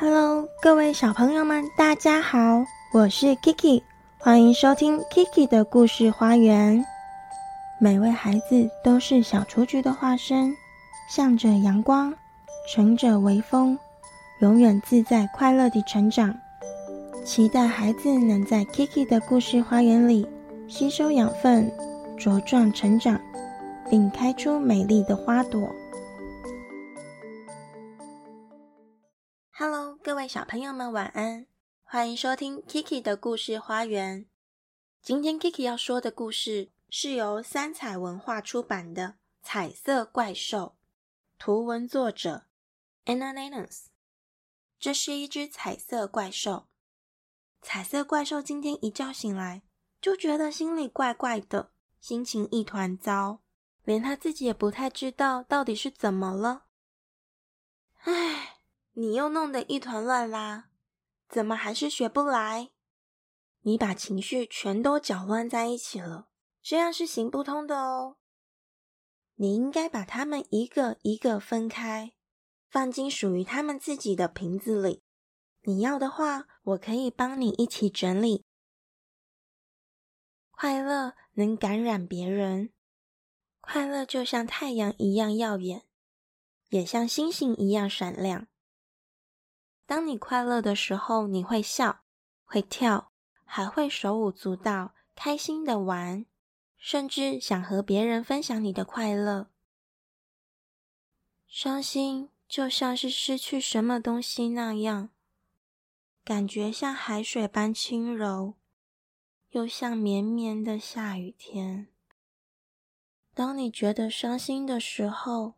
Hello，各位小朋友们，大家好，我是 Kiki，欢迎收听 Kiki 的故事花园。每位孩子都是小雏菊的化身，向着阳光，乘着微风，永远自在快乐地成长。期待孩子能在 Kiki 的故事花园里吸收养分，茁壮成长，并开出美丽的花朵。小朋友们，晚安！欢迎收听 Kiki 的故事花园。今天 Kiki 要说的故事是由三彩文化出版的《彩色怪兽》，图文作者 Anna Lennox。这是一只彩色怪兽。彩色怪兽今天一觉醒来，就觉得心里怪怪的，心情一团糟，连他自己也不太知道到底是怎么了。唉。你又弄得一团乱啦，怎么还是学不来？你把情绪全都搅乱在一起了，这样是行不通的哦。你应该把它们一个一个分开，放进属于它们自己的瓶子里。你要的话，我可以帮你一起整理。快乐能感染别人，快乐就像太阳一样耀眼，也像星星一样闪亮。当你快乐的时候，你会笑，会跳，还会手舞足蹈，开心的玩，甚至想和别人分享你的快乐。伤心就像是失去什么东西那样，感觉像海水般轻柔，又像绵绵的下雨天。当你觉得伤心的时候，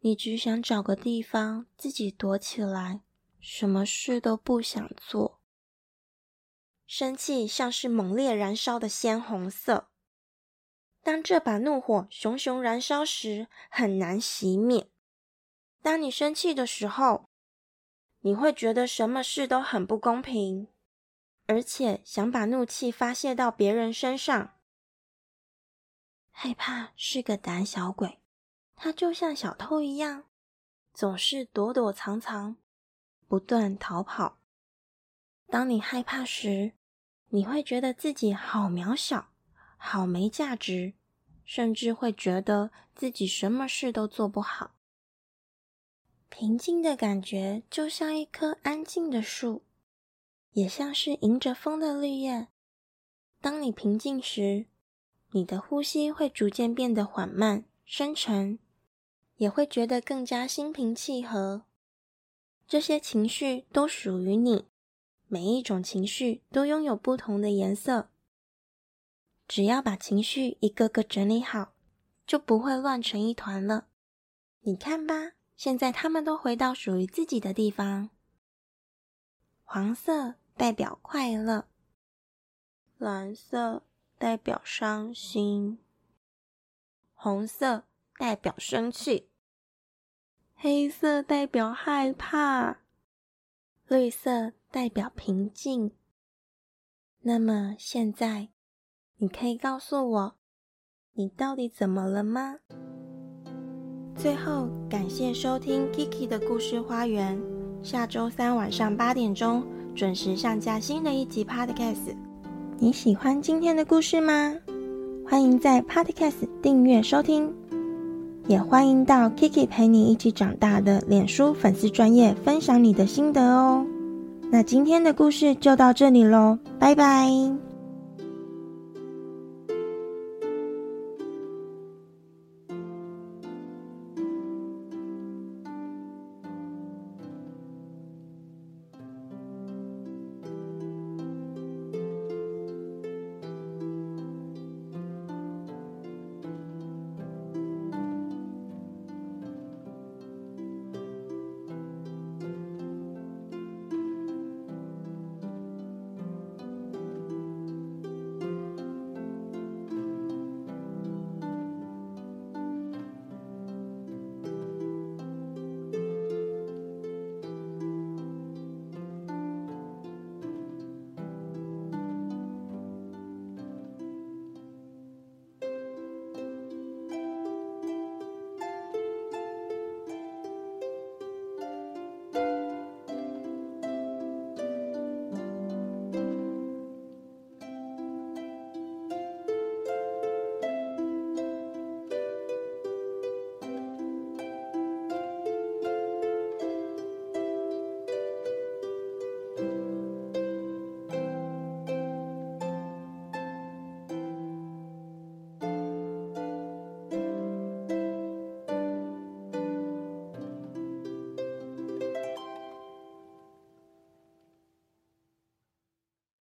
你只想找个地方自己躲起来。什么事都不想做，生气像是猛烈燃烧的鲜红色。当这把怒火熊熊燃烧时，很难熄灭。当你生气的时候，你会觉得什么事都很不公平，而且想把怒气发泄到别人身上。害怕是个胆小鬼，他就像小偷一样，总是躲躲藏藏。不断逃跑。当你害怕时，你会觉得自己好渺小，好没价值，甚至会觉得自己什么事都做不好。平静的感觉就像一棵安静的树，也像是迎着风的绿叶。当你平静时，你的呼吸会逐渐变得缓慢、深沉，也会觉得更加心平气和。这些情绪都属于你，每一种情绪都拥有不同的颜色。只要把情绪一个个整理好，就不会乱成一团了。你看吧，现在他们都回到属于自己的地方。黄色代表快乐，蓝色代表伤心，红色代表生气。黑色代表害怕，绿色代表平静。那么现在，你可以告诉我，你到底怎么了吗？最后，感谢收听 Kiki 的故事花园。下周三晚上八点钟准时上架新的一集 Podcast。你喜欢今天的故事吗？欢迎在 Podcast 订阅收听。也欢迎到 Kiki 陪你一起长大的脸书粉丝专业分享你的心得哦。那今天的故事就到这里喽，拜拜。